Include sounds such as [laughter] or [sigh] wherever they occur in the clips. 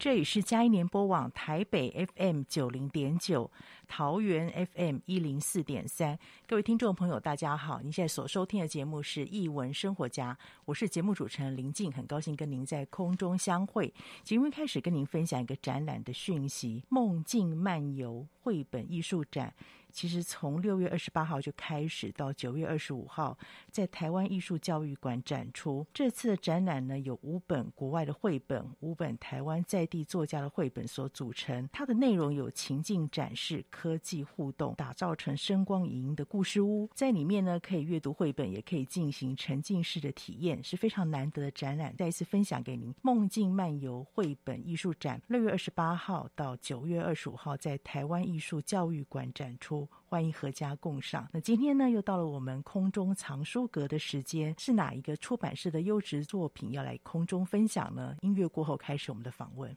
这里是嘉一联播网台北 FM 九零点九，桃园 FM 一零四点三。各位听众朋友，大家好！您现在所收听的节目是《译文生活家》，我是节目主持人林静，很高兴跟您在空中相会。节目开始跟您分享一个展览的讯息：梦境漫游绘本艺术展。其实从六月二十八号就开始，到九月二十五号，在台湾艺术教育馆展出。这次的展览呢，有五本国外的绘本，五本台湾在地作家的绘本所组成。它的内容有情境展示、科技互动，打造成声光影音的故事屋。在里面呢，可以阅读绘本，也可以进行沉浸式的体验，是非常难得的展览。再一次分享给您，《梦境漫游绘本艺术展》，六月二十八号到九月二十五号，在台湾艺术教育馆展出。欢迎阖家共赏。那今天呢，又到了我们空中藏书阁的时间，是哪一个出版社的优质作品要来空中分享呢？音乐过后开始我们的访问。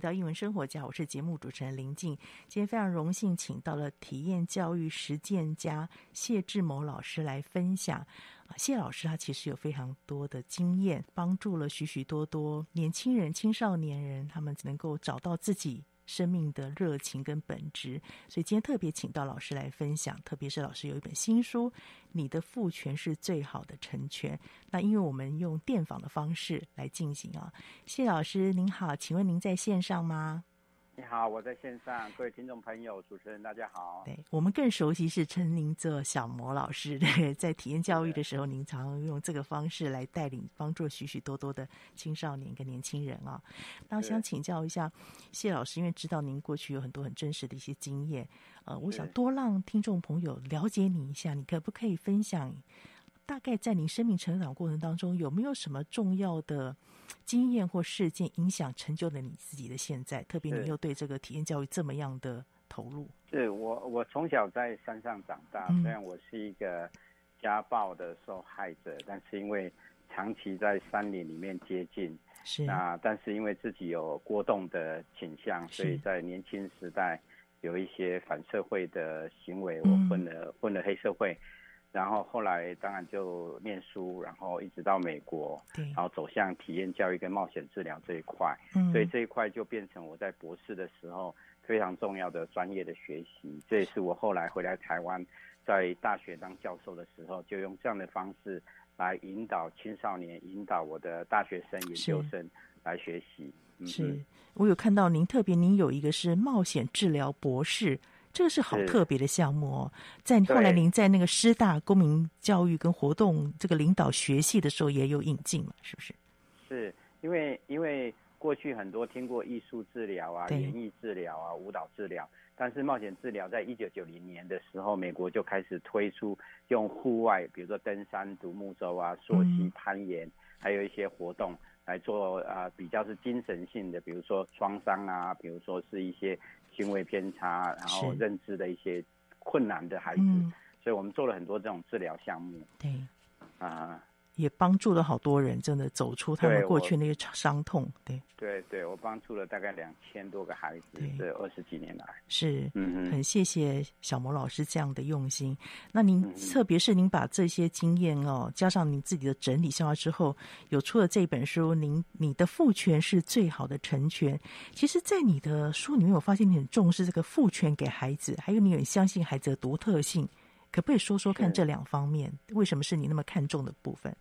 到英文生活家，我是节目主持人林静。今天非常荣幸，请到了体验教育实践家谢志谋老师来分享。啊，谢老师他其实有非常多的经验，帮助了许许多多年轻人、青少年人，他们能够找到自己。生命的热情跟本质，所以今天特别请到老师来分享。特别是老师有一本新书《你的父权是最好的成全》。那因为我们用电访的方式来进行啊，谢老师您好，请问您在线上吗？你好，我在线上，各位听众朋友、主持人，大家好。对，我们更熟悉是称您做小魔老师。[laughs] 对，在体验教育的时候，您常用这个方式来带领、帮助许许多多的青少年跟年轻人啊。那我想请教一下谢老师，因为知道您过去有很多很真实的一些经验，呃，我想多让听众朋友了解你一下，你可不可以分享？大概在您生命成长过程当中，有没有什么重要的经验或事件影响成就了你自己的现在？特别你又对这个体验教育这么样的投入。是我，我从小在山上长大，虽然我是一个家暴的受害者，嗯、但是因为长期在山林里面接近，是那但是因为自己有过动的倾向，所以在年轻时代有一些反社会的行为，我混了、嗯、混了黑社会。然后后来当然就念书，然后一直到美国，对，然后走向体验教育跟冒险治疗这一块，嗯，所以这一块就变成我在博士的时候非常重要的专业的学习。这也是我后来回来台湾，在大学当教授的时候，就用这样的方式来引导青少年，引导我的大学生、研究生来学习。是，嗯，我有看到您特别，您有一个是冒险治疗博士。这个是好特别的项目哦，在后来您在那个师大公民教育跟活动这个领导学系的时候也有引进嘛，是不是？是因为因为过去很多听过艺术治疗啊、演艺治疗啊、舞蹈治疗，但是冒险治疗在一九九零年的时候，美国就开始推出用户外，比如说登山、独木舟啊、溯溪、攀岩，嗯、还有一些活动来做啊、呃，比较是精神性的，比如说创伤啊，比如说是一些。行为偏差，然后认知的一些困难的孩子，嗯、所以我们做了很多这种治疗项目。对，啊、呃。也帮助了好多人，真的走出他们过去那些伤痛。对，对，对，我帮助了大概两千多个孩子，这二十几年来是，嗯，很谢谢小魔老师这样的用心。那您，嗯、特别是您把这些经验哦，加上您自己的整理消化之后，有出了这本书。您，你的父权是最好的成全。其实，在你的书里面，我发现你很重视这个父权给孩子，还有你很相信孩子的独特性。可不可以说说看这两方面，为什么是你那么看重的部分？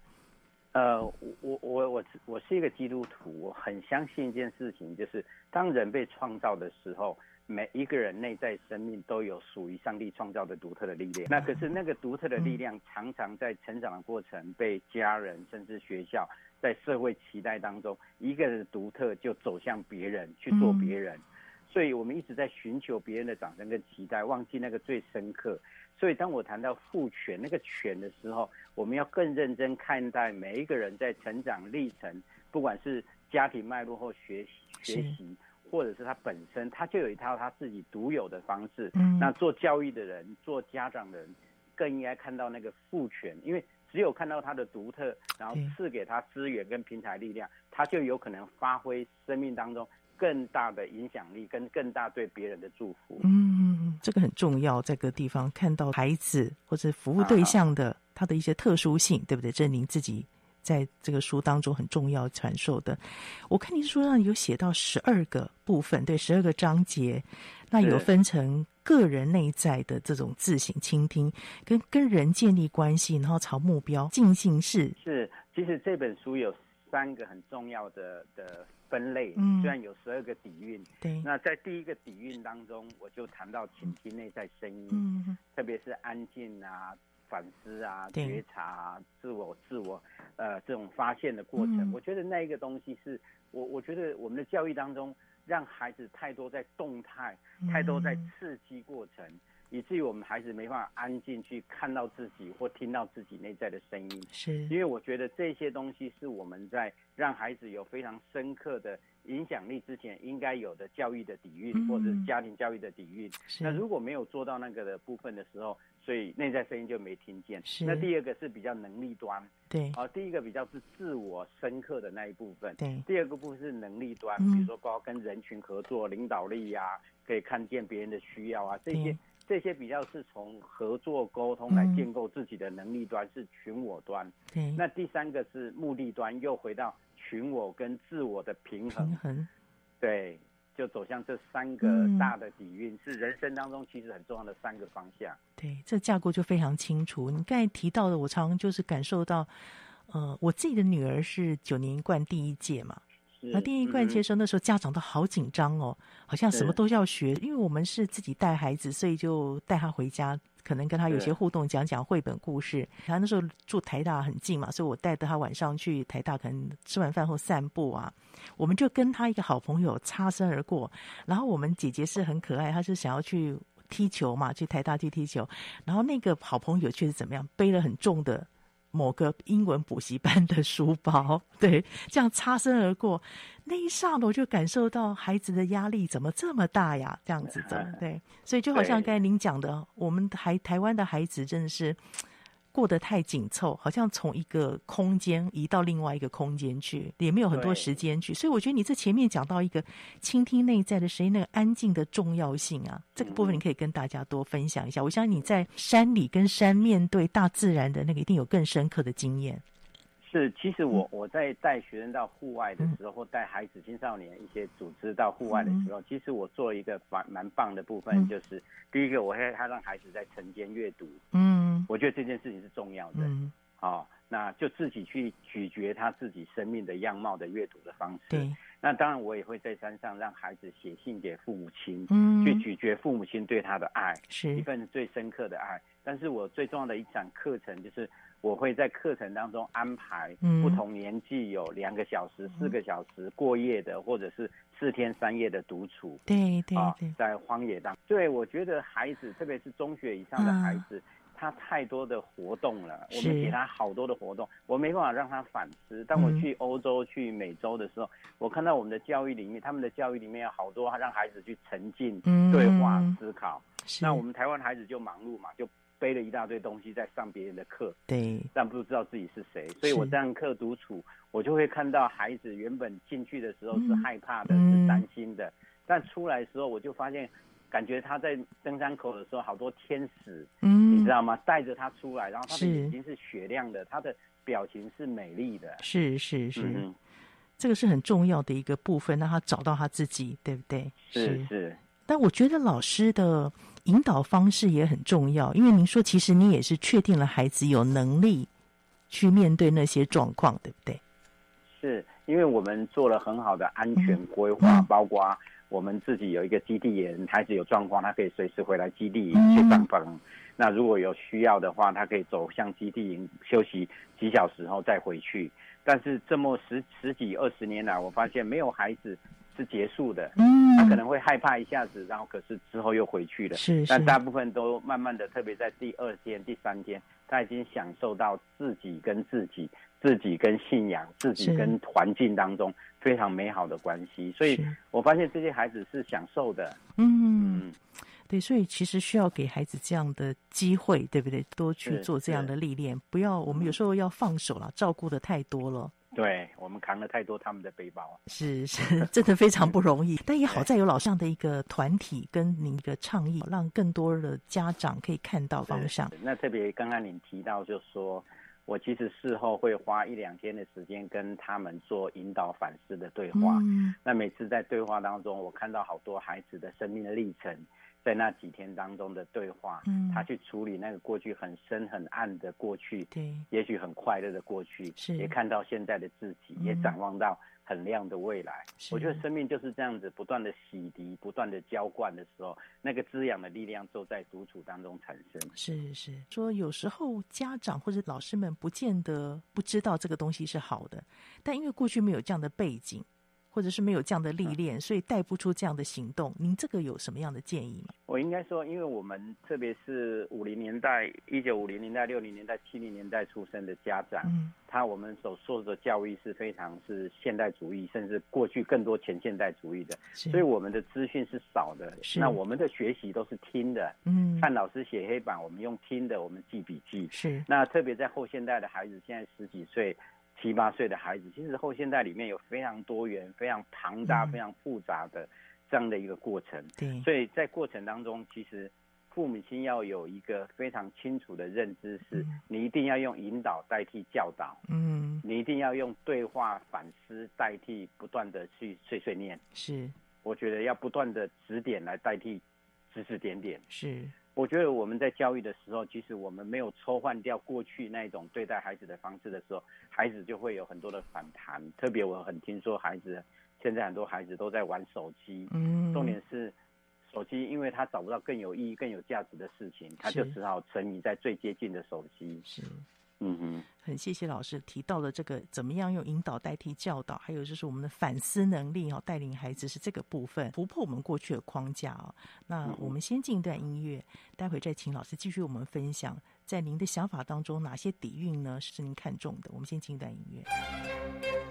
呃，我我我我是一个基督徒，我很相信一件事情，就是当人被创造的时候，每一个人内在生命都有属于上帝创造的独特的力量。那可是那个独特的力量，常常在成长的过程被家人甚至学校在社会期待当中，一个人的独特就走向别人去做别人，所以我们一直在寻求别人的掌声跟期待，忘记那个最深刻。所以，当我谈到父权那个权的时候，我们要更认真看待每一个人在成长历程，不管是家庭脉络或学学习，或者是他本身，他就有一套他自己独有的方式。嗯，那做教育的人，做家长的人，更应该看到那个父权，因为只有看到他的独特，然后赐给他资源跟平台力量，他就有可能发挥生命当中更大的影响力跟更大对别人的祝福。嗯，这个很重要，在各个地方看到孩子或者服务对象的他的一些特殊性，对不对？这是您自己在这个书当中很重要传授的。我看您书上有写到十二个部分，对，十二个章节，那有分成个人内在的这种自省、倾听，跟跟人建立关系，然后朝目标进行式。是，其实这本书有三个很重要的的。分类虽然有十二个底蕴，对，那在第一个底蕴当中，我就谈到倾听内在声音，嗯，特别是安静啊、反思啊、觉察啊、自我、自我呃这种发现的过程，嗯、我觉得那一个东西是我我觉得我们的教育当中，让孩子太多在动态，太多在刺激过程，以至于我们孩子没办法安静去看到自己或听到自己内在的声音。是，因为我觉得这些东西是我们在让孩子有非常深刻的影响力之前应该有的教育的底蕴，嗯、或者是家庭教育的底蕴。那如果没有做到那个的部分的时候，所以内在声音就没听见。是。那第二个是比较能力端。对。啊，第一个比较是自我深刻的那一部分。对。第二个部分是能力端，嗯、比如说包括跟人群合作、领导力呀、啊，可以看见别人的需要啊，这些。这些比较是从合作沟通来建构自己的能力端，嗯、是群我端。对。那第三个是目的端，又回到群我跟自我的平衡。平衡。对，就走向这三个大的底蕴，嗯、是人生当中其实很重要的三个方向。对，这架构就非常清楚。你刚才提到的，我常常就是感受到，呃，我自己的女儿是九年一贯第一届嘛。那第一贯接生那时候家长都好紧张哦，好像什么都要学，因为我们是自己带孩子，所以就带他回家，可能跟他有些互动，讲讲绘本故事。他那时候住台大很近嘛，所以我带着他晚上去台大，可能吃完饭后散步啊，我们就跟他一个好朋友擦身而过。然后我们姐姐是很可爱，她是想要去踢球嘛，去台大去踢球。然后那个好朋友却是怎么样，背了很重的。某个英文补习班的书包，[laughs] 对，这样擦身而过，那一刹那我就感受到孩子的压力怎么这么大呀？这样子的，[laughs] 对，所以就好像刚才您讲的，我们台台湾的孩子真的是。过得太紧凑，好像从一个空间移到另外一个空间去，也没有很多时间去。所以我觉得你这前面讲到一个倾听内在的声音，那个安静的重要性啊，这个部分你可以跟大家多分享一下。我相信你在山里跟山面对大自然的那个，一定有更深刻的经验。是，其实我我在带学生到户外的时候，嗯、或带孩子、青少年一些组织到户外的时候，嗯、其实我做一个蛮蛮棒的部分，嗯、就是第一个，我会他让孩子在晨间阅读。嗯，我觉得这件事情是重要的。嗯，好、哦，那就自己去咀嚼他自己生命的样貌的阅读的方式。对，那当然我也会在山上让孩子写信给父母亲，嗯，去咀嚼父母亲对他的爱，是一份最深刻的爱。但是我最重要的一场课程就是。我会在课程当中安排不同年纪有两个小时、四个小时过夜的，或者是四天三夜的独处。对对对，在荒野当中。对，我觉得孩子，特别是中学以上的孩子，他太多的活动了。我们给他好多的活动，我没办法让他反思。当我去欧洲、去美洲的时候，我看到我们的教育里面，他们的教育里面有好多让孩子去沉浸、对话、思考。那我们台湾孩子就忙碌嘛，就。背了一大堆东西在上别人的课，对，但不知道自己是谁，所以我这样课独处，我就会看到孩子原本进去的时候是害怕的，嗯、是担心的，但出来的时候我就发现，感觉他在登山口的时候，好多天使，嗯，你知道吗？带着他出来，然后他的眼睛是雪亮的，他的表情是美丽的，是是是，嗯、这个是很重要的一个部分，让他找到他自己，对不对？是是，是。但我觉得老师的。引导方式也很重要，因为您说，其实你也是确定了孩子有能力去面对那些状况，对不对？是因为我们做了很好的安全规划，嗯、包括我们自己有一个基地营，孩子有状况，他可以随时回来基地营去帮忙。嗯、那如果有需要的话，他可以走向基地营休息几小时后再回去。但是这么十十几二十年来，我发现没有孩子。是结束的，嗯，他可能会害怕一下子，然后可是之后又回去了，是，是，但大部分都慢慢的，特别在第二天、第三天，他已经享受到自己跟自己、自己跟信仰、自己跟环境当中非常美好的关系，所以我发现这些孩子是享受的，嗯，嗯。对，所以其实需要给孩子这样的机会，对不对？多去做这样的历练，不要我们有时候要放手了，照顾的太多了。对，我们扛了太多他们的背包，是是，真的非常不容易。但也好在有老师的一个团体跟您一个倡议，让更多的家长可以看到方向。那特别刚刚您提到，就是说我其实事后会花一两天的时间跟他们做引导反思的对话。嗯，那每次在对话当中，我看到好多孩子的生命的历程。在那几天当中的对话，嗯，他去处理那个过去很深很暗的过去，对，也许很快乐的过去，是，也看到现在的自己，嗯、也展望到很亮的未来。我觉得生命就是这样子，不断的洗涤，不断的浇灌的时候，那个滋养的力量就在独处当中产生。是是，说有时候家长或者老师们不见得不知道这个东西是好的，但因为过去没有这样的背景。或者是没有这样的历练，所以带不出这样的行动。您这个有什么样的建议吗？我应该说，因为我们特别是五零年代、一九五零年代、六零年代、七零年代出生的家长，嗯，他我们所受的教育是非常是现代主义，甚至过去更多前现代主义的，所以我们的资讯是少的。是。那我们的学习都是听的，嗯，看老师写黑板，我们用听的，我们记笔记。是。那特别在后现代的孩子，现在十几岁。七八岁的孩子，其实后现代里面有非常多元、非常庞大、非常复杂的这样的一个过程。对，所以在过程当中，其实父母亲要有一个非常清楚的认知，是你一定要用引导代替教导。嗯，你一定要用对话反思代替不断的去碎碎念。是，我觉得要不断的指点来代替指指点点。是。我觉得我们在教育的时候，其实我们没有抽换掉过去那种对待孩子的方式的时候，孩子就会有很多的反弹。特别我很听说孩子现在很多孩子都在玩手机，嗯，重点是手机，因为他找不到更有意义、更有价值的事情，他就只好沉迷在最接近的手机。是。嗯哼，很谢谢老师提到了这个怎么样用引导代替教导，还有就是我们的反思能力哦，带领孩子是这个部分，突破我们过去的框架啊。那我们先进一段音乐，待会再请老师继续我们分享，在您的想法当中哪些底蕴呢是您看重的？我们先进一段音乐。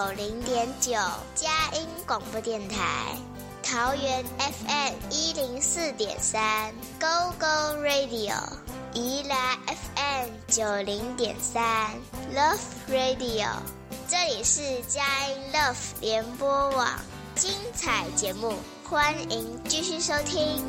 九零点九佳音广播电台，桃园 FM 一零四点三 Go Go Radio，宜兰 FM 九零点三 Love Radio，这里是佳音 Love 联播网，精彩节目，欢迎继续收听。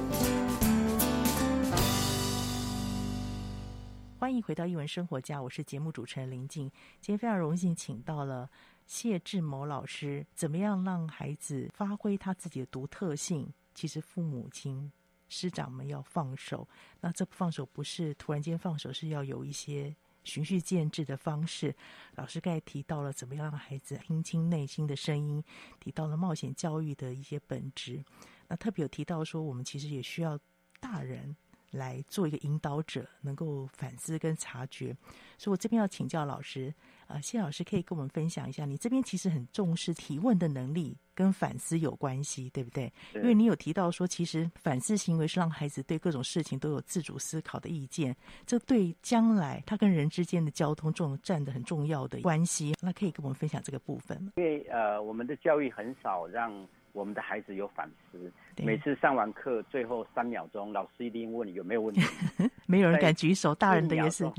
欢迎回到艺文生活家，我是节目主持人林静。今天非常荣幸请到了谢志谋老师。怎么样让孩子发挥他自己的独特性？其实父母亲、师长们要放手。那这放手不是突然间放手，是要有一些循序渐进的方式。老师刚才提到了怎么样让孩子听清内心的声音，提到了冒险教育的一些本质。那特别有提到说，我们其实也需要大人。来做一个引导者，能够反思跟察觉。所以我这边要请教老师，呃，谢老师可以跟我们分享一下，你这边其实很重视提问的能力，跟反思有关系，对不对？因为你有提到说，其实反思行为是让孩子对各种事情都有自主思考的意见，这对将来他跟人之间的交通，这种占的很重要的关系。那可以跟我们分享这个部分吗？因为呃，我们的教育很少让。我们的孩子有反思，每次上完课最后三秒钟，老师一定问你有没有问题，[laughs] 没有人敢举手，大人的也是。[laughs]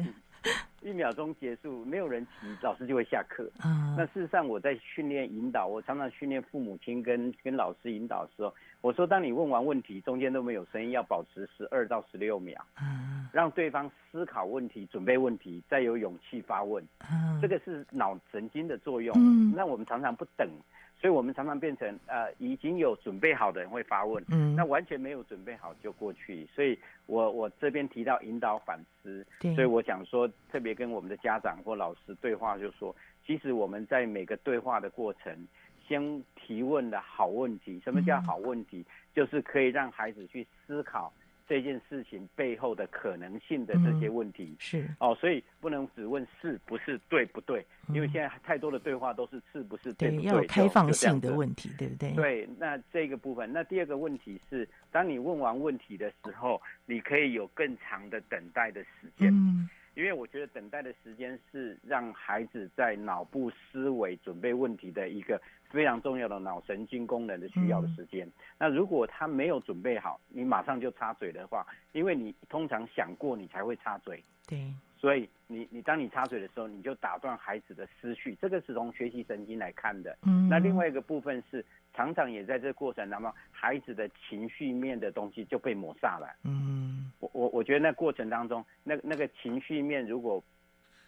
一秒钟结束，没有人提，老师就会下课。嗯，那事实上我在训练引导，我常常训练父母亲跟跟老师引导的时候，我说当你问完问题，中间都没有声音，要保持十二到十六秒，嗯，让对方思考问题、准备问题，再有勇气发问。嗯，这个是脑神经的作用。嗯，那我们常常不等。所以，我们常常变成呃，已经有准备好的人会发问，嗯，那完全没有准备好就过去。所以我我这边提到引导反思，所以我想说，特别跟我们的家长或老师对话，就说，其实我们在每个对话的过程，先提问的好问题。什么叫好问题？嗯，就是可以让孩子去思考。这件事情背后的可能性的这些问题、嗯、是哦，所以不能只问是不是对不对，因为现在太多的对话都是是不是对不对，对要有开放性的问题，对不对？对，那这个部分，那第二个问题是，当你问完问题的时候，你可以有更长的等待的时间，嗯，因为我觉得等待的时间是让孩子在脑部思维准备问题的一个。非常重要的脑神经功能的需要的时间。嗯。那如果他没有准备好，你马上就插嘴的话，因为你通常想过你才会插嘴。对。所以你你当你插嘴的时候，你就打断孩子的思绪，这个是从学习神经来看的。嗯。那另外一个部分是，常常也在这个过程当中，孩子的情绪面的东西就被抹杀了。嗯。我我我觉得那过程当中，那那个情绪面如果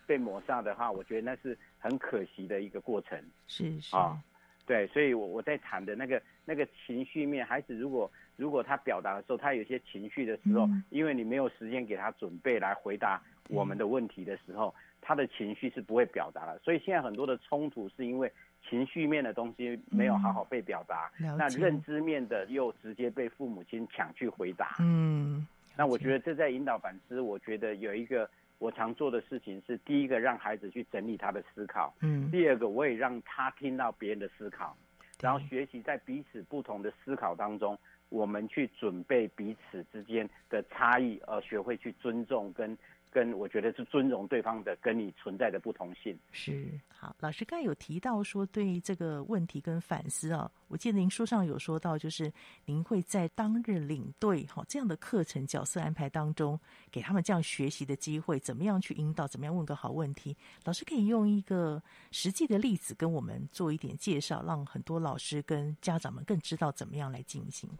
被抹杀的话，我觉得那是很可惜的一个过程。是是。啊。对，所以我我在谈的那个那个情绪面，孩子如果如果他表达的时候，他有些情绪的时候，嗯，因为你没有时间给他准备来回答我们的问题的时候，他的情绪是不会表达的。所以现在很多的冲突是因为情绪面的东西没有好好被表达，嗯，那认知面的又直接被父母亲抢去回答。嗯，那我觉得这在引导反思，我觉得有一个。我常做的事情是，第一个让孩子去整理他的思考，嗯，第二个我也让他听到别人的思考，然后学习在彼此不同的思考当中，我们去准备彼此之间的差异，而学会去尊重跟。跟我觉得是尊重对方的，跟你存在的不同性。是好，老师刚才有提到说，对这个问题跟反思啊，我记得您书上有说到，就是您会在当日领队哈这样的课程角色安排当中，给他们这样学习的机会，怎么样去引导，怎么样问个好问题。老师可以用一个实际的例子跟我们做一点介绍，让很多老师跟家长们更知道怎么样来进行。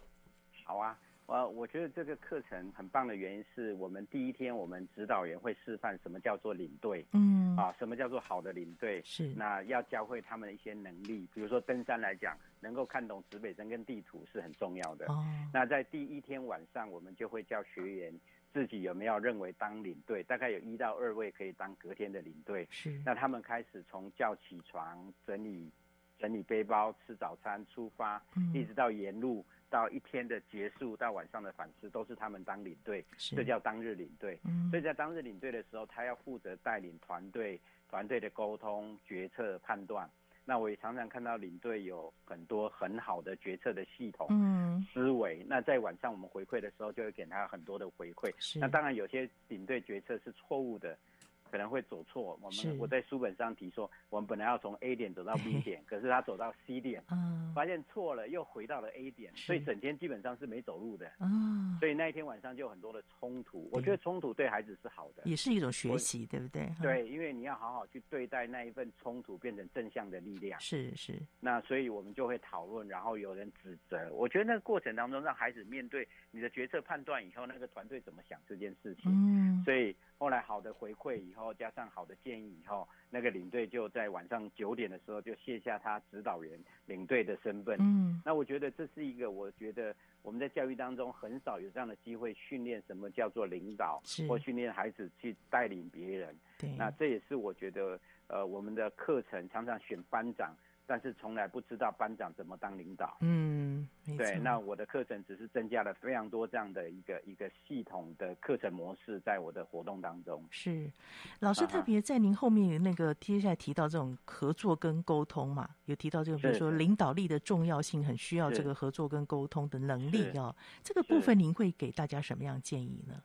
好啊。呃，我觉得这个课程很棒的原因是我们第一天，我们指导员会示范什么叫做领队，嗯，啊，什么叫做好的领队，是，那要教会他们一些能力，比如说登山来讲，能够看懂指北针跟地图是很重要的。哦，那在第一天晚上，我们就会叫学员自己有没有认为当领队，大概有一到二位可以当隔天的领队。是，那他们开始从叫起床、整理整理背包、吃早餐、出发，嗯，一直到沿路。到一天的结束到晚上的反思，都是他们当领队，这叫当日领队。嗯，所以在当日领队的时候，他要负责带领团队，团队的沟通、决策、判断。那我也常常看到领队有很多很好的决策的系统、嗯，思维。那在晚上我们回馈的时候，就会给他很多的回馈。那当然有些领队决策是错误的。可能会走错。我们我在书本上提说，我们本来要从 A 点走到 B 点，可是他走到 C [laughs] 点，嗯，发现错了，又回到了 A 点，所以整天基本上是没走路的。嗯，所以那一天晚上就有很多的冲突。我觉得冲突对孩子是好的，也是一种学习，对不对？对，因为你要好好去对待那一份冲突，变成正向的力量。是是。那所以我们就会讨论，然后有人指责。我觉得那个过程当中，让孩子面对你的决策判断以后，那个团队怎么想这件事情。嗯，所以。后来好的回馈以后，加上好的建议以后，那个领队就在晚上九点的时候就卸下他指导员领队的身份。嗯，那我觉得这是一个，我觉得我们在教育当中很少有这样的机会训练什么叫做领导，或训练孩子去带领别人。对，那这也是我觉得，呃，我们的课程常常选班长。但是从来不知道班长怎么当领导。嗯，对。那我的课程只是增加了非常多这样的一个一个系统的课程模式，在我的活动当中。是，老师特别在您后面那个接下来提到这种合作跟沟通嘛，有提到这个，比如说领导力的重要性，很需要这个合作跟沟通的能力哦。这个部分您会给大家什么样建议呢？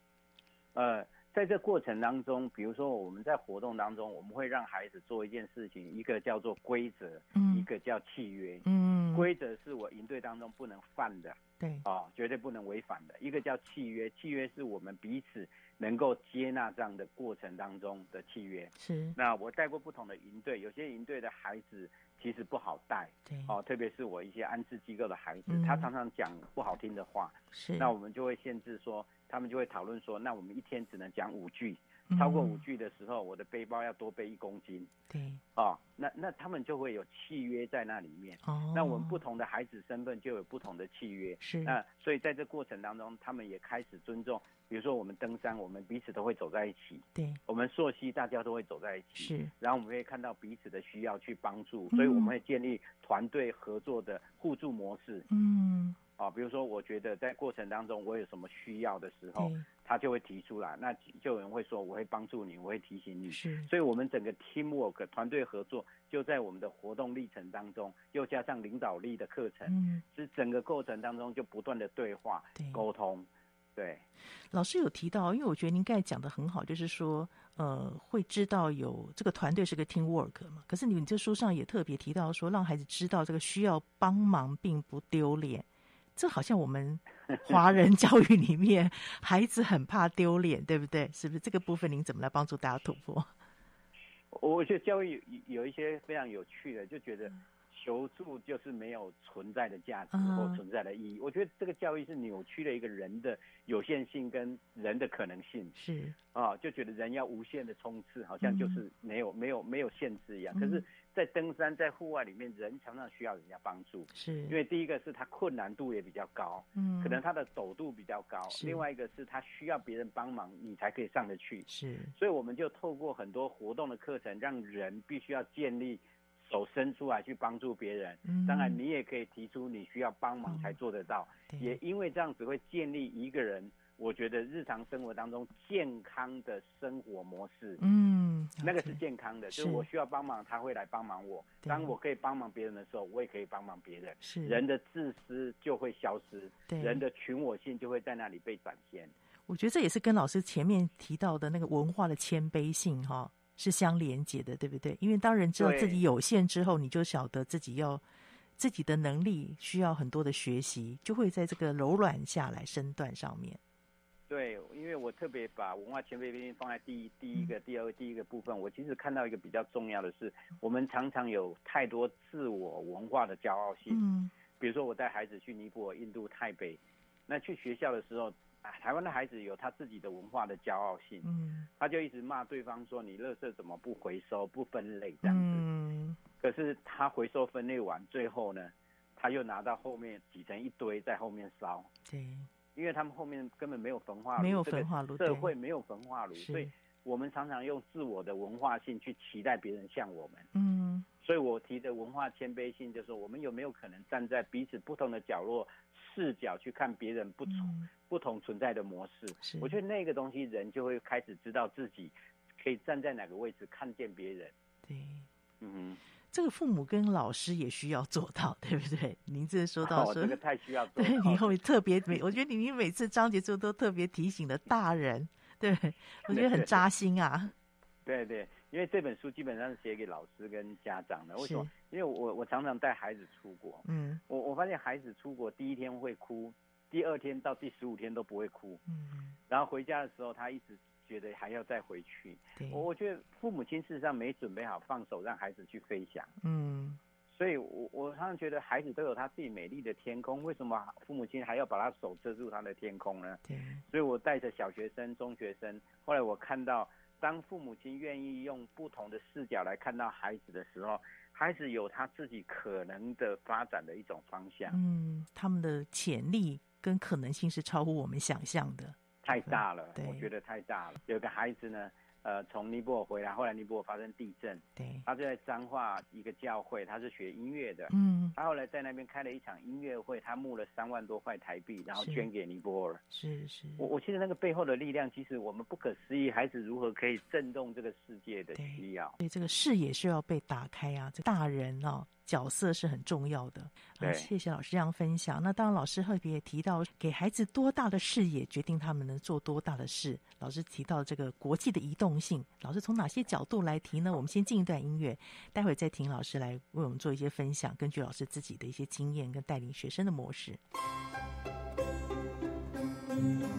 呃。在这过程当中，比如说我们在活动当中，我们会让孩子做一件事情，一个叫做规则，嗯，一个叫契约。嗯，规则是我营队当中不能犯的，对，哦，绝对不能违反的。一个叫契约，契约是我们彼此能够接纳这样的过程当中的契约。是。那我带过不同的营队，有些营队的孩子其实不好带，对，哦，特别是我一些安置机构的孩子，嗯，他常常讲不好听的话，是。那我们就会限制说。他们就会讨论说，那我们一天只能讲五句，超过五句的时候，我的背包要多背一公斤。对，哦，那那他们就会有契约在那里面。哦，那我们不同的孩子身份就有不同的契约。是，那所以在这过程当中，他们也开始尊重。比如说我们登山，我们彼此都会走在一起。对，我们溯溪，大家都会走在一起。是，然后我们会看到彼此的需要去帮助，所以我们会建立团队合作的互助模式。嗯。啊，比如说，我觉得在过程当中，我有什么需要的时候，他就会提出来，那就有人会说，我会帮助你，我会提醒你。是，所以我们整个 teamwork 团队合作就在我们的活动历程当中，又加上领导力的课程，嗯，是整个过程当中就不断的对话、沟通。对，老师有提到，因为我觉得您刚才讲的很好，就是说，呃，会知道有这个团队是个 teamwork 嘛。可是你你这书上也特别提到说，让孩子知道这个需要帮忙并不丢脸。这好像我们华人教育里面，孩子很怕丢脸，对不对？是不是这个部分？您怎么来帮助大家突破？[laughs] 我觉得教育有有一些非常有趣的，就觉得求助就是没有存在的价值或存在的意义。我觉得这个教育是扭曲了一个人的有限性跟人的可能性。是。啊，就觉得人要无限的冲刺，好像就是没有没有没有限制一样。可是。在登山，在户外里面，人常常需要人家帮助，是。因为第一个是他困难度也比较高，嗯，可能他的陡度比较高，另外一个是他需要别人帮忙，你才可以上得去，是，所以我们就透过很多活动的课程，让人必须要建立手伸出来去帮助别人，嗯，当然你也可以提出你需要帮忙才做得到，嗯，也因为这样子会建立一个人。我觉得日常生活当中健康的生活模式，嗯，那个是健康的，就是我需要帮忙，他会来帮忙我。当我可以帮忙别人的时候，我也可以帮忙别人。是人的自私就会消失，对，人的群我性就会在那里被展现。我觉得这也是跟老师前面提到的那个文化的谦卑性哈是相连接的，对不对？因为当人知道自己有限之后，你就晓得自己要自己的能力需要很多的学习，就会在这个柔软下来身段上面。对，因为我特别把文化谦卑心放在第一、第一个、第二个、第一个部分。我其实看到一个比较重要的是，我们常常有太多自我文化的骄傲性。嗯，比如说我带孩子去尼泊尔、印度、泰北，那去学校的时候，啊，台湾的孩子有他自己的文化的骄傲性。嗯，他就一直骂对方说：“你垃圾怎么不回收、不分类这样子？”嗯，可是他回收分类完，最后呢，他又拿到后面挤成一堆，在后面烧。对。因为他们后面根本没有焚化炉，没有焚化炉，社会没有焚化炉，所以我们常常用自我的文化性去期待别人像我们。嗯，所以我提的文化谦卑性，就是说我们有没有可能站在彼此不同的角落视角去看别人不同、嗯、不同存在的模式？是，我觉得那个东西人就会开始知道自己可以站在哪个位置看见别人。对，嗯哼。这个父母跟老师也需要做到，对不对？您这说到说，哦、这个太需要做到。对，你后面特别每，我觉得你每次章节之后都特别提醒了大人，对，[laughs] 我觉得很扎心啊。对对，因为这本书基本上是写给老师跟家长的。为什么？因为我我常常带孩子出国，嗯，我我发现孩子出国第一天会哭，第二天到第十五天都不会哭，嗯，然后回家的时候他一直觉得还要再回去。我我觉得父母亲事实上没准备好放手让孩子去飞翔，嗯。所以我，我我常常觉得孩子都有他自己美丽的天空，为什么父母亲还要把他手遮住他的天空呢？对。所以我带着小学生、中学生，后来我看到，当父母亲愿意用不同的视角来看到孩子的时候，孩子有他自己可能的发展的一种方向。嗯，他们的潜力跟可能性是超乎我们想象的，太大了。对，我觉得太大了。有个孩子呢。呃，从尼泊尔回来，后来尼泊尔发生地震，对，他就在彰化一个教会，他是学音乐的，嗯，他后来在那边开了一场音乐会，他募了三万多块台币，然后捐给尼泊尔，是是，我我记得那个背后的力量，其实我们不可思议，孩子如何可以震动这个世界的需要，所以这个视野是要被打开啊，这大人哦。角色是很重要的。啊，谢谢老师这样分享。那当然，老师特别提到，给孩子多大的视野，决定他们能做多大的事。老师提到这个国际的移动性，老师从哪些角度来提呢？我们先进一段音乐，待会儿再听老师来为我们做一些分享，根据老师自己的一些经验跟带领学生的模式。台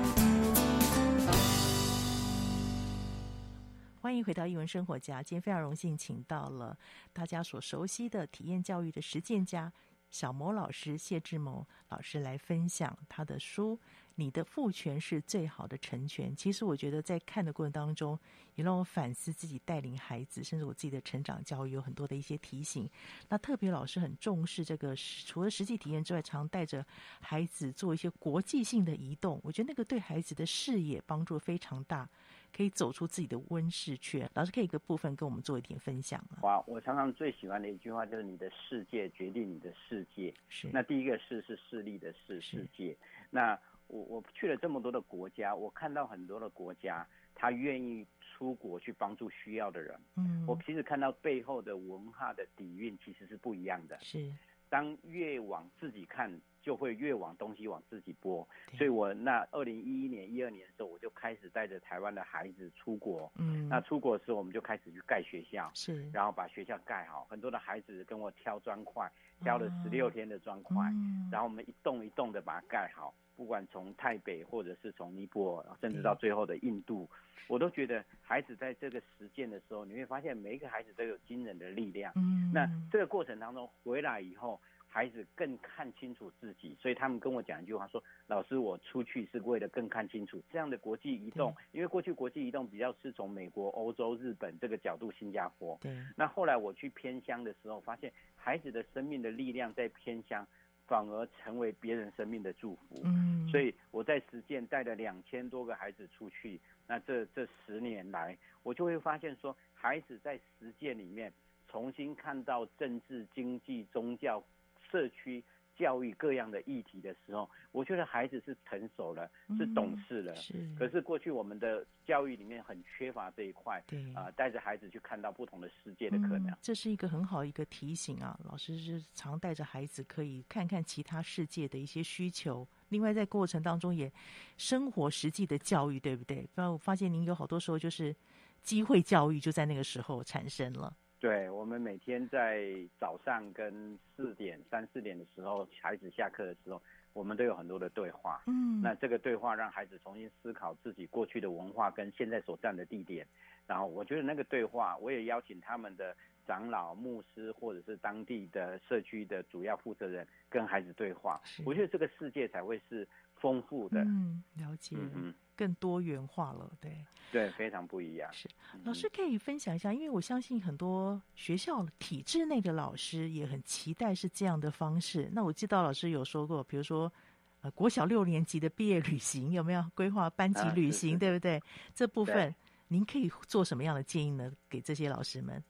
回到一文生活家。今天非常荣幸，请到了大家所熟悉的体验教育的实践家小谋老师谢志谋老师来分享他的书《你的父权是最好的成全》。其实我觉得在看的过程当中，也让我反思自己带领孩子，甚至我自己的成长教育有很多的一些提醒。那特别老师很重视这个，除了实际体验之外，常带着孩子做一些国际性的移动。我觉得那个对孩子的视野帮助非常大。可以走出自己的温室圈，老师可以一个部分跟我们做一点分享吗？哇，我常常最喜欢的一句话就是“你的世界决定你的世界”。是。那第一个“是”是势力的“势”，世界。那我我去了这么多的国家，我看到很多的国家，他愿意出国去帮助需要的人。嗯。我其实看到背后的文化的底蕴其实是不一样的。是。当越往自己看。就会越往东西往自己拨，所以我那二零一一年、一二年的时候，我就开始带着台湾的孩子出国。嗯，那出国的时候，我们就开始去盖学校，是，然后把学校盖好。很多的孩子跟我挑砖块，挑了十六天的砖块，嗯，然后我们一栋一栋的把它盖好。不管从台北，或者是从尼泊尔，甚至到最后的印度，我都觉得孩子在这个实践的时候，你会发现每一个孩子都有惊人的力量。嗯，那这个过程当中回来以后。孩子更看清楚自己，所以他们跟我讲一句话说：“老师，我出去是为了更看清楚这样的国际移动，因为过去国际移动比较是从美国、欧洲、日本这个角度，新加坡。对，那后来我去偏乡的时候，发现孩子的生命的力量在偏乡，反而成为别人生命的祝福。嗯，所以我在实践带了两千多个孩子出去，那这这十年来，我就会发现说，孩子在实践里面重新看到政治、经济、宗教。社区教育各样的议题的时候，我觉得孩子是成熟了，嗯、是懂事了。是。可是过去我们的教育里面很缺乏这一块。对。啊、呃，带着孩子去看到不同的世界的可能。嗯、这是一个很好一个提醒啊！老师是常带着孩子可以看看其他世界的一些需求。另外，在过程当中也生活实际的教育，对不对？不然我发现您有好多时候就是机会教育就在那个时候产生了。对，我们每天在早上跟四点、三四点的时候，孩子下课的时候，我们都有很多的对话。嗯，那这个对话让孩子重新思考自己过去的文化跟现在所站的地点。然后我觉得那个对话，我也邀请他们的长老、牧师或者是当地的社区的主要负责人跟孩子对话。我觉得这个世界才会是丰富的。嗯，了解。嗯。更多元化了，对对，非常不一样。是老师可以分享一下，因为我相信很多学校体制内的老师也很期待是这样的方式。那我记得老师有说过，比如说呃，国小六年级的毕业旅行有没有规划班级旅行，啊、对不对？这部分您可以做什么样的建议呢？给这些老师们？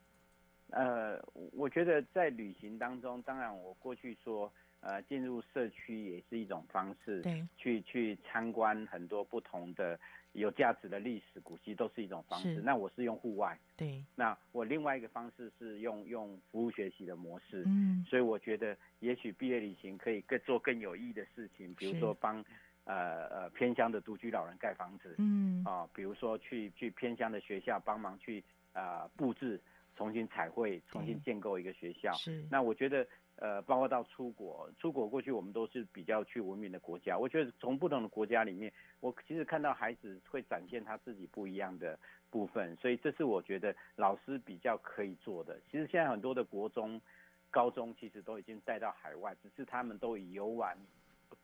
呃，我觉得在旅行当中，当然我过去说。呃，进入社区也是一种方式，对，去去参观很多不同的有价值的历史古迹，都是一种方式。那我是用户外，对。那我另外一个方式是用用服务学习的模式，嗯。所以我觉得，也许毕业旅行可以更做更有意义的事情，比如说帮呃呃偏乡的独居老人盖房子，嗯啊，比如说去去偏乡的学校帮忙去啊、呃、布置，重新彩绘，重新建构一个学校。是。那我觉得。呃，包括到出国，出国过去我们都是比较去文明的国家。我觉得从不同的国家里面，我其实看到孩子会展现他自己不一样的部分，所以这是我觉得老师比较可以做的。其实现在很多的国中、高中其实都已经带到海外，只是他们都以游玩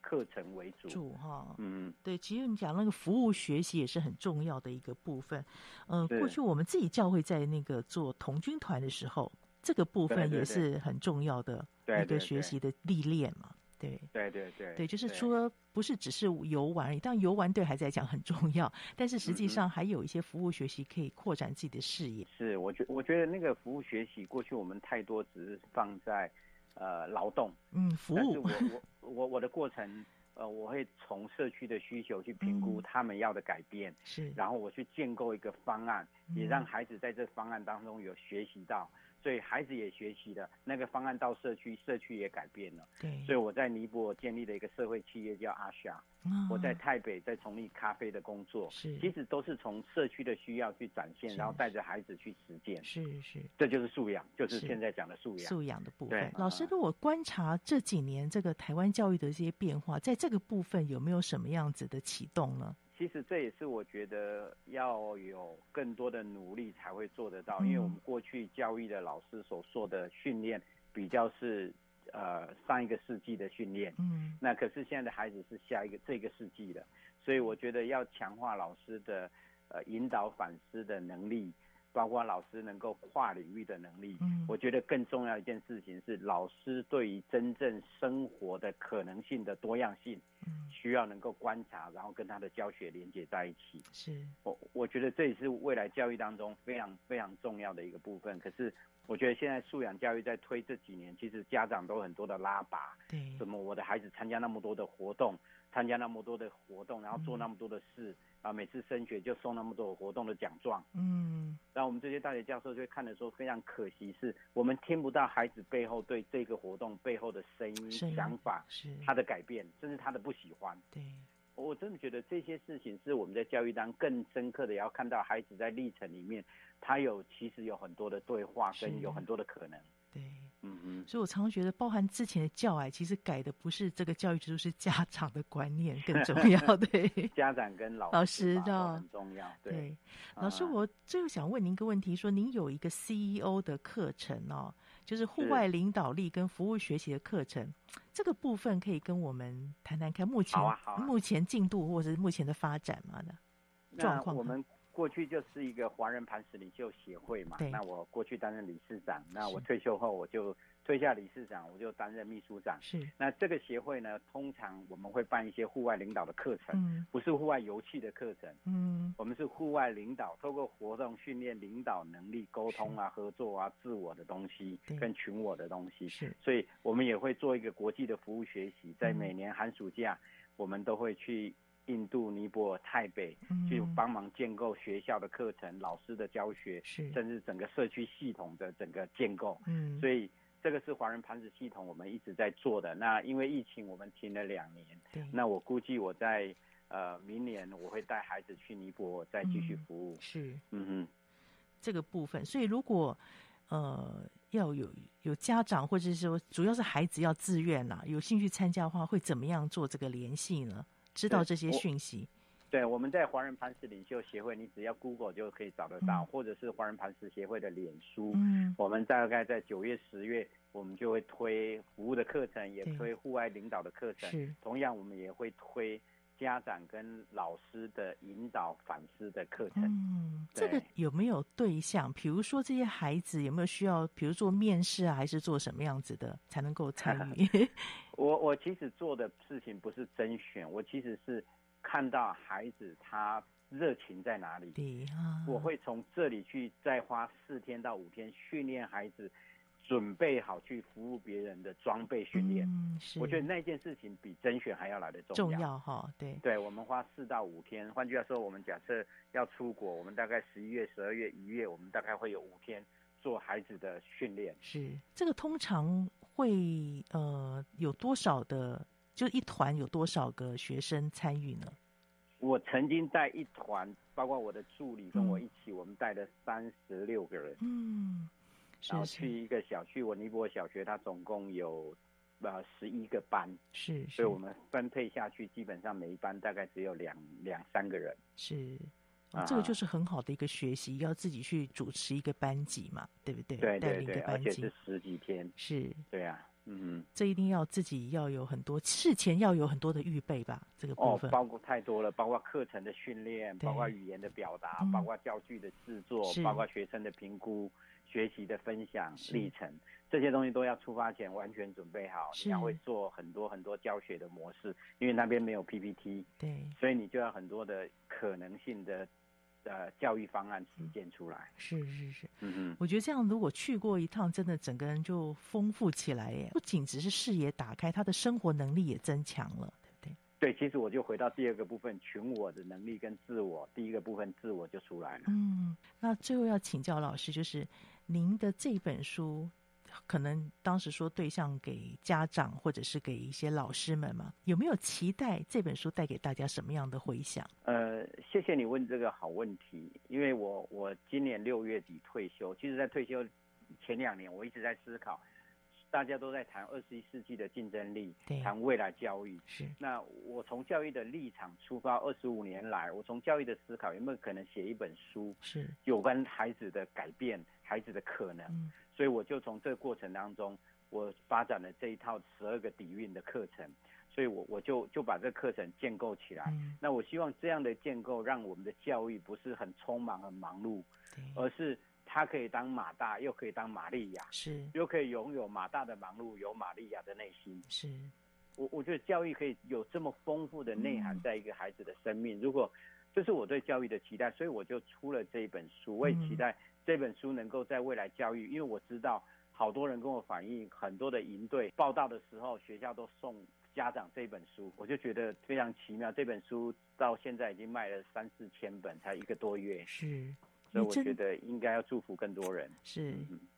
课程为主。主哈，嗯，对，其实你讲那个服务学习也是很重要的一个部分。嗯、呃，过去我们自己教会在那个做童军团的时候。这个部分也是很重要的一个学习的历练嘛，对。对对对对，就是除了不是只是游玩而已，但游玩对孩子来讲很重要，但是实际上还有一些服务学习可以扩展自己的视野。是，我觉我觉得那个服务学习过去我们太多只是放在呃劳动，嗯，服务。但是我 [laughs] 我我我的过程呃，我会从社区的需求去评估他们要的改变，是，然后我去建构一个方案，也让孩子在这方案当中有学习到。所以孩子也学习了。那个方案到社区，社区也改变了。对，所以我在尼泊尔建立了一个社会企业叫阿夏。哦、我在台北在从事咖啡的工作，是其实都是从社区的需要去展现，然后带着孩子去实践。是是，是，这就是素养，就是现在讲的素养。素养的部分。对，老师，如果观察这几年这个台湾教育的一些变化，在这个部分有没有什么样子的启动呢？其实这也是我觉得要有更多的努力才会做得到，嗯、因为我们过去教育的老师所做的训练比较是呃上一个世纪的训练，嗯，那可是现在的孩子是下一个这个世纪的，所以我觉得要强化老师的呃引导反思的能力。包括老师能够跨领域的能力，嗯，我觉得更重要一件事情是，老师对于真正生活的可能性的多样性，嗯，需要能够观察，然后跟他的教学连接在一起。是，我我觉得这也是未来教育当中非常非常重要的一个部分。可是，我觉得现在素养教育在推这几年，其实家长都很多的拉拔，对，什么我的孩子参加那么多的活动，参加那么多的活动，然后做那么多的事。嗯啊，每次升学就送那么多活动的奖状，嗯，然后我们这些大学教授就会看的时候非常可惜，是我们听不到孩子背后对这个活动背后的声音、想法，是他的改变，甚至他的不喜欢。对，我真的觉得这些事情是我们在教育当中更深刻的，也要看到孩子在历程里面，他有其实有很多的对话，跟有很多的可能。对。嗯嗯，所以我常常觉得，包含之前的教爱，其实改的不是这个教育制度，是家长的观念更重要。[laughs] 对，家长跟老师老师都很重要。对，对老师，我最后想问您一个问题：说您有一个 CEO 的课程哦，就是户外领导力跟服务学习的课程，这个部分可以跟我们谈谈看目前、啊啊、目前进度或者是目前的发展吗？的状况？我们。过去就是一个华人磐石领袖协会嘛，那我过去担任理事长，那我退休后我就退下理事长，我就担任秘书长。是，那这个协会呢，通常我们会办一些户外领导的课程，嗯，不是户外游憩的课程，嗯，我们是户外领导，透过活动训练领导能力、沟通啊、合作啊、自我的东西跟群我的东西。是，所以我们也会做一个国际的服务学习，在每年寒暑假，我们都会去。印度、尼泊尔、泰北，去帮忙建构学校的课程、嗯、老师的教学，甚至整个社区系统的整个建构。嗯，所以这个是华人盘子系统，我们一直在做的。那因为疫情，我们停了两年。对，那我估计我在呃明年我会带孩子去尼泊尔再继续服务。嗯、是，嗯嗯，这个部分。所以如果呃要有有家长或者是说主要是孩子要自愿啦，有兴趣参加的话，会怎么样做这个联系呢？知道这些讯息，对，我们在华人磐石领袖协会，你只要 Google 就可以找得到，嗯、或者是华人磐石协会的脸书。嗯，我们大概在九月、十月，我们就会推服务的课程，也推户外领导的课程。是，同样我们也会推家长跟老师的引导反思的课程。嗯，这个有没有对象？比如说这些孩子有没有需要，比如做面试啊，还是做什么样子的才能够参与？[laughs] 我我其实做的事情不是甄选，我其实是看到孩子他热情在哪里，我会从这里去再花四天到五天训练孩子，准备好去服务别人的装备训练。嗯，是。我觉得那件事情比甄选还要来得重要。重要哈，对。对，我们花四到五天。换句话说，我们假设要出国，我们大概十一月、十二月、一月，我们大概会有五天做孩子的训练。是，这个通常。会呃有多少的？就一团有多少个学生参与呢？我曾经带一团，包括我的助理跟我一起，嗯、我们带了三十六个人。嗯，然后去一个小区，我尼泊尔小学，它总共有呃十一个班，是，所以我们分配下去，基本上每一班大概只有两两三个人。是。哦，这个就是很好的一个学习，要自己去主持一个班级嘛，对不对？对对对，而且是十几天。是。对啊，嗯，这一定要自己要有很多事前要有很多的预备吧，这个部分。哦，包括太多了，包括课程的训练，包括语言的表达，包括教具的制作，包括学生的评估、学习的分享历程，这些东西都要出发前完全准备好。你要会做很多很多教学的模式，因为那边没有 PPT，对，所以你就要很多的可能性的。呃，教育方案实践出来，是是是，嗯嗯，我觉得这样如果去过一趟，真的整个人就丰富起来耶，不仅只是视野打开，他的生活能力也增强了，对不对？对，其实我就回到第二个部分，群我的能力跟自我，第一个部分自我就出来了。嗯，那最后要请教老师，就是您的这本书，可能当时说对象给家长或者是给一些老师们嘛，有没有期待这本书带给大家什么样的回响？呃，谢谢你问这个好问题，因为我我今年六月底退休，其实在退休前两年，我一直在思考。大家都在谈二十一世纪的竞争力，谈未来教育。是。那我从教育的立场出发，二十五年来，我从教育的思考，有没有可能写一本书？是。有关孩子的改变，孩子的可能。嗯。所以我就从这个过程当中，我发展了这一套十二个底蕴的课程。所以我我就就把这个课程建构起来。嗯。那我希望这样的建构，让我们的教育不是很匆忙、很忙碌，而是。他可以当马大，又可以当玛利亚，是，又可以拥有马大的忙碌，有玛利亚的内心。是，我我觉得教育可以有这么丰富的内涵，在一个孩子的生命。嗯、如果这是我对教育的期待，所以我就出了这一本书。我也期待这本书能够在未来教育，因为我知道好多人跟我反映，很多的营队报道的时候，学校都送家长这本书，我就觉得非常奇妙。这本书到现在已经卖了三四千本，才一个多月。是。所以我觉得应该要祝福更多人。是，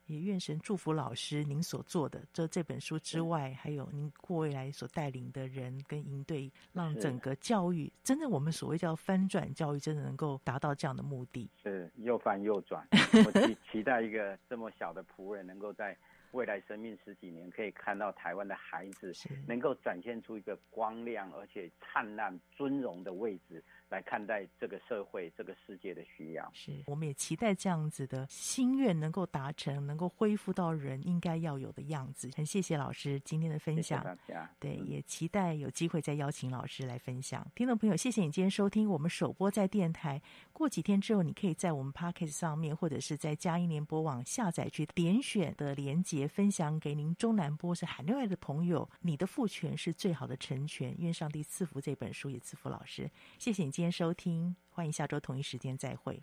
也愿神祝福老师您所做的，这这本书之外，还有您过未来所带领的人跟营队，让整个教育真的我们所谓叫翻转教育，真的能够达到这样的目的。是又翻又转，我 [laughs] 期期待一个这么小的仆人，能够在未来生命十几年，可以看到台湾的孩子能够展现出一个光亮而且灿烂、尊荣的位置。来看待这个社会、这个世界的需要，是我们也期待这样子的心愿能够达成，能够恢复到人应该要有的样子。很谢谢老师今天的分享，谢谢大家。对，嗯、也期待有机会再邀请老师来分享。听众朋友，谢谢你今天收听我们首播在电台。过几天之后，你可以在我们 Podcast 上面，或者是在佳音联播网下载去点选的连接，分享给您中南波是海内外的朋友。你的父权是最好的成全。愿上帝赐福这本书，也赐福老师。谢谢你今天收听，欢迎下周同一时间再会。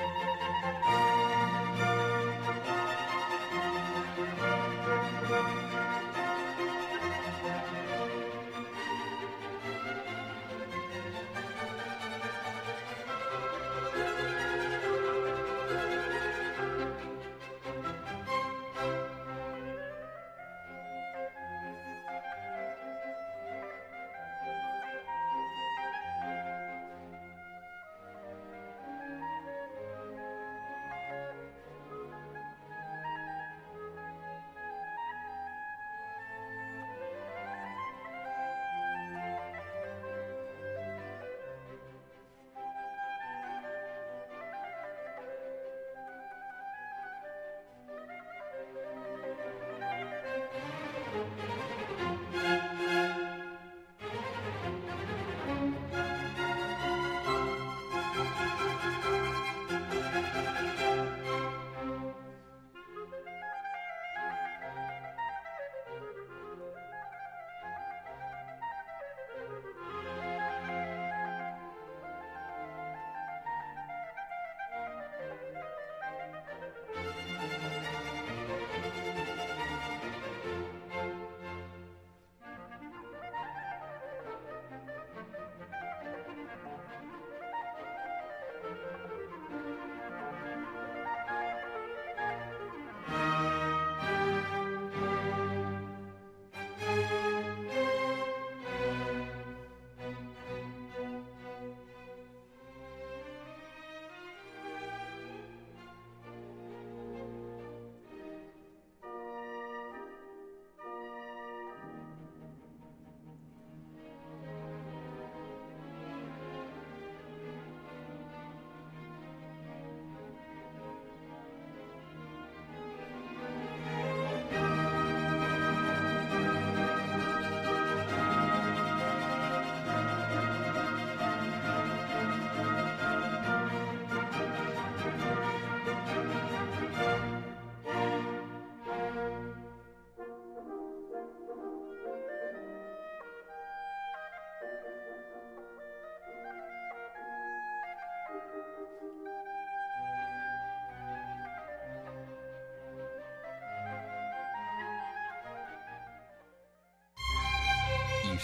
Música